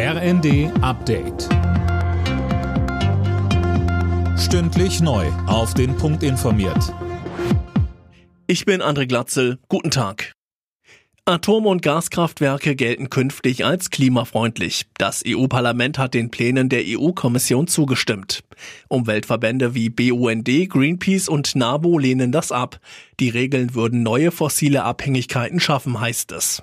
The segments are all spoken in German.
RND Update. Stündlich neu. Auf den Punkt informiert. Ich bin André Glatzel. Guten Tag. Atom- und Gaskraftwerke gelten künftig als klimafreundlich. Das EU-Parlament hat den Plänen der EU-Kommission zugestimmt. Umweltverbände wie BUND, Greenpeace und NABO lehnen das ab. Die Regeln würden neue fossile Abhängigkeiten schaffen, heißt es.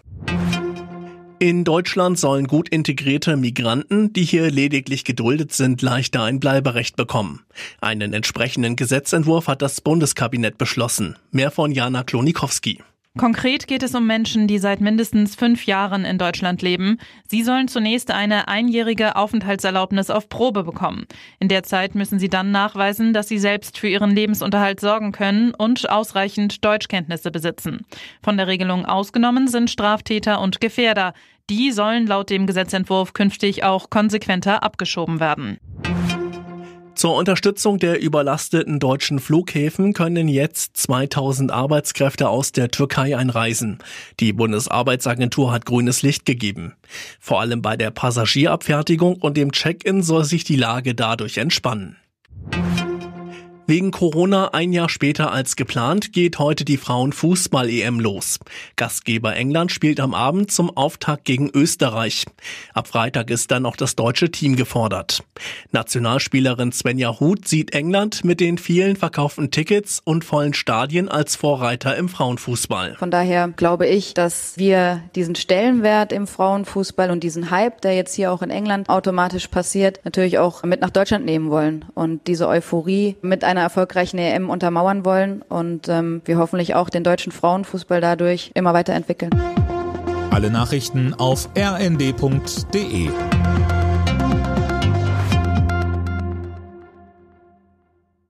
In Deutschland sollen gut integrierte Migranten, die hier lediglich geduldet sind, leichter ein Bleiberecht bekommen. Einen entsprechenden Gesetzentwurf hat das Bundeskabinett beschlossen. Mehr von Jana Klonikowski. Konkret geht es um Menschen, die seit mindestens fünf Jahren in Deutschland leben. Sie sollen zunächst eine einjährige Aufenthaltserlaubnis auf Probe bekommen. In der Zeit müssen sie dann nachweisen, dass sie selbst für ihren Lebensunterhalt sorgen können und ausreichend Deutschkenntnisse besitzen. Von der Regelung ausgenommen sind Straftäter und Gefährder. Die sollen laut dem Gesetzentwurf künftig auch konsequenter abgeschoben werden. Zur Unterstützung der überlasteten deutschen Flughäfen können jetzt 2000 Arbeitskräfte aus der Türkei einreisen. Die Bundesarbeitsagentur hat grünes Licht gegeben. Vor allem bei der Passagierabfertigung und dem Check-in soll sich die Lage dadurch entspannen. Wegen Corona ein Jahr später als geplant geht heute die Frauenfußball-EM los. Gastgeber England spielt am Abend zum Auftakt gegen Österreich. Ab Freitag ist dann noch das deutsche Team gefordert. Nationalspielerin Svenja Huth sieht England mit den vielen verkauften Tickets und vollen Stadien als Vorreiter im Frauenfußball. Von daher glaube ich, dass wir diesen Stellenwert im Frauenfußball und diesen Hype, der jetzt hier auch in England automatisch passiert, natürlich auch mit nach Deutschland nehmen wollen und diese Euphorie mit einer einer erfolgreichen EM untermauern wollen und ähm, wir hoffentlich auch den deutschen Frauenfußball dadurch immer weiterentwickeln. Alle Nachrichten auf rnd.de